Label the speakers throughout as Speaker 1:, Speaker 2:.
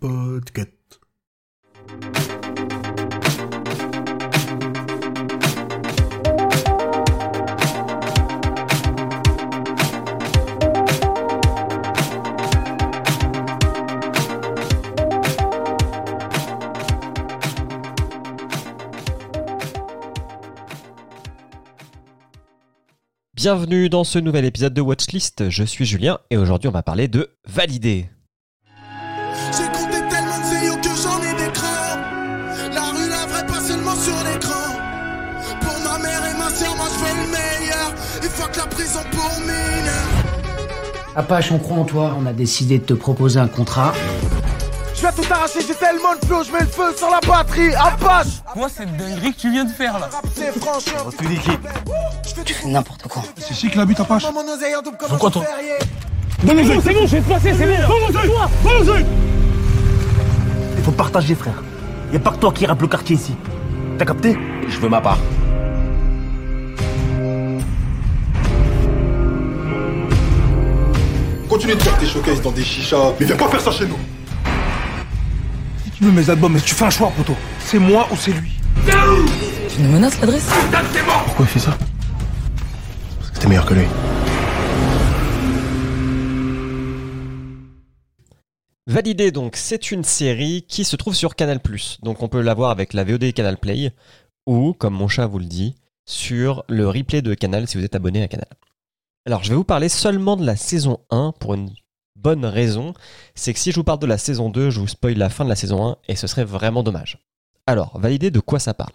Speaker 1: Podcast.
Speaker 2: Bienvenue dans ce nouvel épisode de Watchlist, je suis Julien et aujourd'hui on va parler de valider.
Speaker 3: J'ai compté tellement de zéyo que j'en ai des crans. La rue, la vraie, pas seulement sur l'écran. Pour ma mère et ma soeur, moi je veux le meilleur. Il faut que la prison pour mineurs.
Speaker 4: Apache, on croit en toi. On a décidé de te proposer un contrat.
Speaker 3: Je vais tout arracher, j'ai tellement de flow, je mets le feu sur la batterie. Apache!
Speaker 5: Moi, c'est une dinguerie que tu viens de faire là.
Speaker 3: C'est franchement.
Speaker 4: Tu fais n'importe quoi.
Speaker 1: C'est chic la bite Apache
Speaker 3: Mon oseille en double comme
Speaker 5: Pourquoi
Speaker 3: un
Speaker 5: toi
Speaker 3: ferrier.
Speaker 6: Il faut partager, frère. Y a pas que toi qui rappe le quartier ici. T'as capté?
Speaker 5: Je veux ma part.
Speaker 7: Continue de faire tes showcases dans des chichas, mais viens pas faire ça chez nous.
Speaker 1: Tu veux mes albums, mais tu fais un choix, poteau. C'est moi ou c'est lui
Speaker 8: Tu nous menaces l'adresse
Speaker 1: Pourquoi il fait ça Parce que t'es meilleur que lui.
Speaker 2: Valider donc, c'est une série qui se trouve sur Canal+. Donc on peut la voir avec la VOD Canal Play ou, comme mon chat vous le dit, sur le replay de Canal si vous êtes abonné à Canal. Alors je vais vous parler seulement de la saison 1 pour une bonne raison, c'est que si je vous parle de la saison 2, je vous spoil la fin de la saison 1 et ce serait vraiment dommage. Alors, Valider, de quoi ça parle?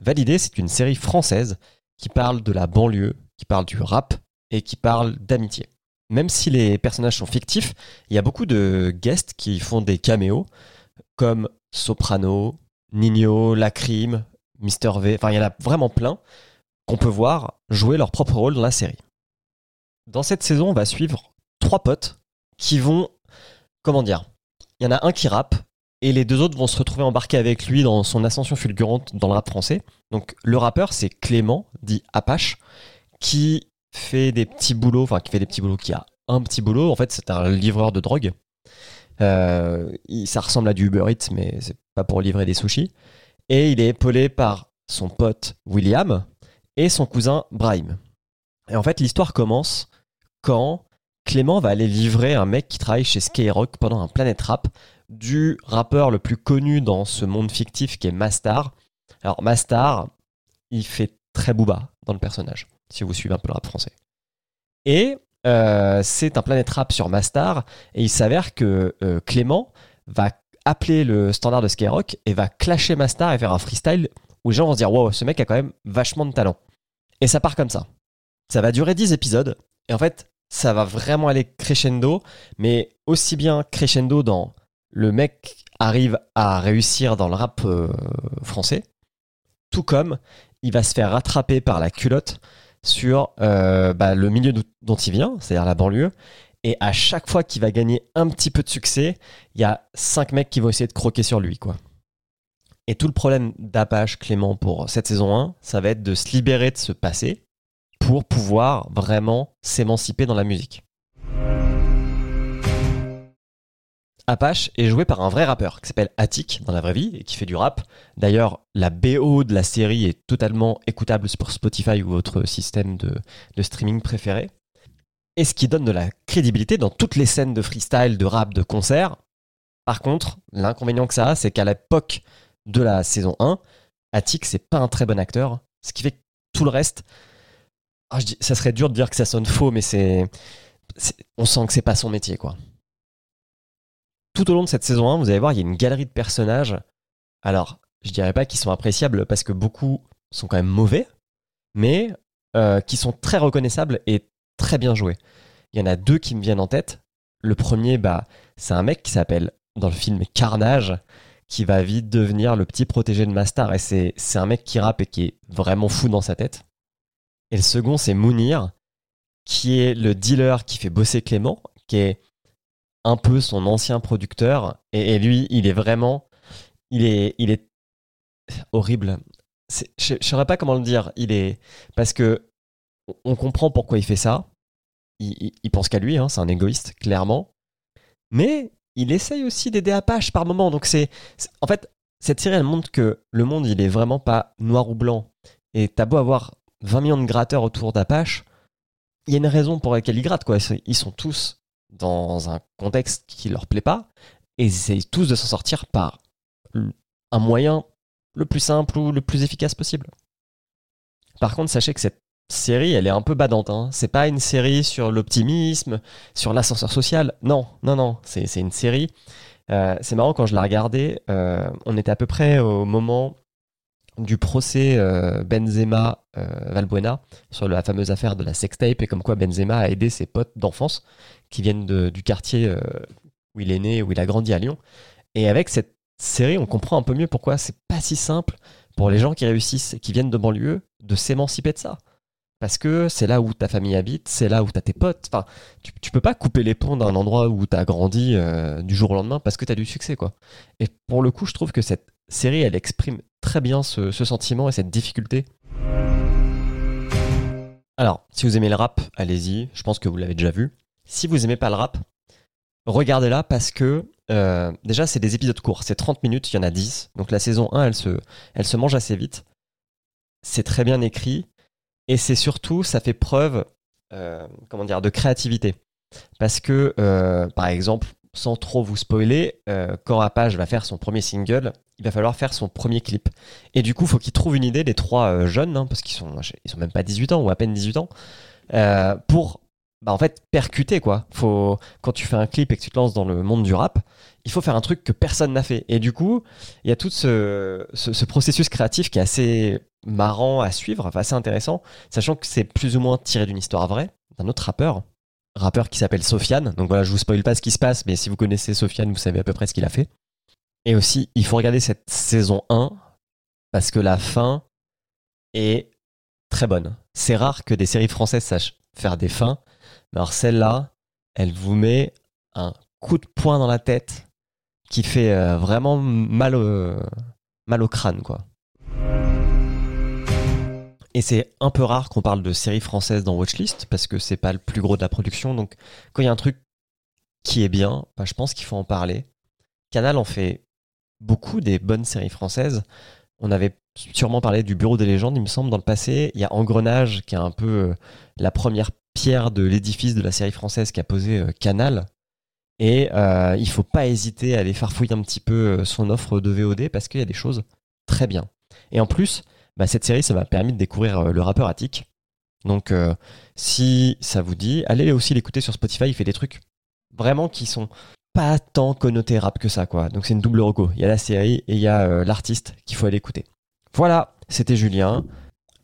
Speaker 2: Valider, c'est une série française qui parle de la banlieue, qui parle du rap et qui parle d'amitié. Même si les personnages sont fictifs, il y a beaucoup de guests qui font des caméos, comme Soprano, Nino, Lacrim, Mr. V, enfin il y en a vraiment plein qu'on peut voir jouer leur propre rôle dans la série. Dans cette saison, on va suivre trois potes qui vont, comment dire, il y en a un qui rappe et les deux autres vont se retrouver embarqués avec lui dans son ascension fulgurante dans le rap français. Donc le rappeur, c'est Clément, dit Apache, qui fait des petits boulots, enfin qui fait des petits boulots, qui a un petit boulot. En fait, c'est un livreur de drogue. Euh, ça ressemble à du Uber Eats, mais c'est pas pour livrer des sushis. Et il est épaulé par son pote William et son cousin Brahim. Et en fait, l'histoire commence quand Clément va aller livrer un mec qui travaille chez Skyrock pendant un Planet Rap du rappeur le plus connu dans ce monde fictif qui est Mastar. Alors Mastar, il fait très booba dans le personnage, si vous suivez un peu le rap français. Et euh, c'est un Planet Rap sur Mastar, et il s'avère que euh, Clément va appeler le standard de Skyrock et va clasher Mastar et faire un freestyle où les gens vont se dire wow, ce mec a quand même vachement de talent. Et ça part comme ça. Ça va durer 10 épisodes, et en fait, ça va vraiment aller crescendo, mais aussi bien crescendo dans le mec arrive à réussir dans le rap euh, français, tout comme il va se faire rattraper par la culotte sur euh, bah, le milieu dont il vient, c'est-à-dire la banlieue. Et à chaque fois qu'il va gagner un petit peu de succès, il y a cinq mecs qui vont essayer de croquer sur lui, quoi. Et tout le problème d'Apache Clément pour cette saison 1, ça va être de se libérer de ce passé pour pouvoir vraiment s'émanciper dans la musique. Apache est joué par un vrai rappeur qui s'appelle Attic dans la vraie vie et qui fait du rap. D'ailleurs, la BO de la série est totalement écoutable sur Spotify ou votre système de, streaming préféré. Et ce qui donne de la crédibilité dans toutes les scènes de freestyle, de rap, de concert. Par contre, l'inconvénient que ça a, c'est qu'à l'époque de la saison 1, Attic, c'est pas un très bon acteur. Ce qui fait que tout le reste, ah, ça serait dur de dire que ça sonne faux, mais c'est, on sent que c'est pas son métier, quoi tout au long de cette saison 1, vous allez voir, il y a une galerie de personnages. Alors, je dirais pas qu'ils sont appréciables parce que beaucoup sont quand même mauvais, mais euh, qui sont très reconnaissables et très bien joués. Il y en a deux qui me viennent en tête. Le premier, bah, c'est un mec qui s'appelle dans le film Carnage, qui va vite devenir le petit protégé de Mastar. Et c'est, c'est un mec qui rappe et qui est vraiment fou dans sa tête. Et le second, c'est Mounir, qui est le dealer qui fait bosser Clément, qui est un peu son ancien producteur. Et, lui, il est vraiment. Il est, il est horrible. Je ne saurais pas comment le dire. Il est. Parce que on comprend pourquoi il fait ça. Il, pense qu'à lui, hein, c'est un égoïste, clairement. mais il essaye aussi d'aider Apache par moment. Donc c'est- en fait, cette série elle montre que le monde il est vraiment pas noir ou blanc. Et t'as beau avoir 20 millions de gratteurs autour d'Apache, il y a une raison pour laquelle ils grattent quoi. Ils sont tous dans un contexte qui leur plaît pas et ils essayent tous de s'en sortir par un moyen le plus simple ou le plus efficace possible. Par contre, sachez que cette série, elle est un peu badante. Hein. C'est pas une série sur l'optimisme, sur l'ascenseur social. Non, non, non. C'est c'est une série. euh, c'est marrant quand je la regardais. euh, on était à peu près au moment du procès euh, Benzema euh, Valbuena sur la fameuse affaire de la sextape et comme quoi Benzema a aidé ses potes d'enfance qui viennent du quartier euh, où il est né, où il a grandi à Lyon. Et avec cette série, on comprend un peu mieux pourquoi c'est pas si simple pour les gens qui réussissent et qui viennent de banlieue de s'émanciper de ça. Parce que c'est là où ta famille habite, c'est là où t'as tes potes. Enfin, tu, tu peux pas couper les ponts d'un endroit où t'as grandi du jour au lendemain parce que t'as du succès, quoi. Et pour le coup, je trouve que cette série, elle exprime très bien ce, sentiment et cette difficulté. Alors, si vous aimez le rap, allez-y. Je pense que vous l'avez déjà vu. Si vous aimez pas le rap, regardez-la parce que euh, déjà, c'est des épisodes courts. C'est 30 minutes, il y en a 10. Donc la saison 1, elle se, elle se mange assez vite. C'est très bien écrit. Et c'est surtout, ça fait preuve euh, comment dire, de créativité. Parce que, euh, par exemple, sans trop vous spoiler, euh, quand Rapage va faire son premier single, il va falloir faire son premier clip. Et du coup, faut qu'il trouve une idée, les trois euh, jeunes, hein, parce qu'ils sont, ils sont même pas 18 ans ou à peine 18 ans, euh, pour bah, en fait percuter quoi. Faut quand tu fais un clip et que tu te lances dans le monde du rap, il faut faire un truc que personne n'a fait. Et du coup, il y a tout ce, ce, ce processus créatif qui est assez marrant à suivre, assez intéressant, sachant que c'est plus ou moins tiré d'une histoire vraie d'un autre rappeur, rappeur qui s'appelle Sofiane. Donc voilà, je vous spoil pas ce qui se passe, mais si vous connaissez Sofiane, vous savez à peu près ce qu'il a fait. Et aussi, il faut regarder cette saison 1 parce que la fin est très bonne. C'est rare que des séries françaises sachent faire des fins, mais alors celle-là, elle vous met un coup de poing dans la tête qui fait euh, vraiment mal au, mal au crâne, quoi. Et c'est un peu rare qu'on parle de séries françaises dans Watchlist parce que c'est pas le plus gros de la production. Donc, quand il y a un truc qui est bien, bah, je pense qu'il faut en parler. Canal en fait beaucoup des bonnes séries françaises. On avait sûrement parlé du Bureau des légendes, il me semble, dans le passé. Il y a Engrenage, qui est un peu euh, la première pierre de l'édifice de la série française qu'a posé euh, Canal. Et euh, il faut pas hésiter à aller farfouiller un petit peu euh, son offre de VOD parce qu'il y a des choses très bien. Et en plus, bah, cette série, ça m'a permis de découvrir euh, le rappeur Attic. Donc, euh, si ça vous dit, allez aussi l'écouter sur Spotify. Il fait des trucs vraiment qui sont pas tant connotés rap que ça, quoi. Donc, c'est une double reco. Il y a la série et il y a euh, l'artiste qu'il faut aller écouter. Voilà, c'était Julien.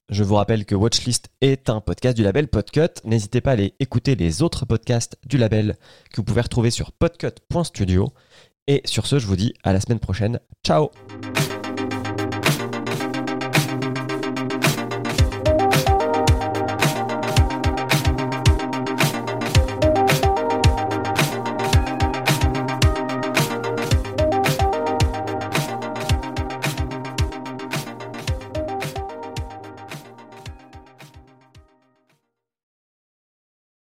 Speaker 2: Je vous rappelle que Watchlist est un podcast du label Podcut. N'hésitez pas à aller écouter les autres podcasts du label que vous pouvez retrouver sur podcut.studio. Et sur ce, je vous dis à la semaine prochaine. Ciao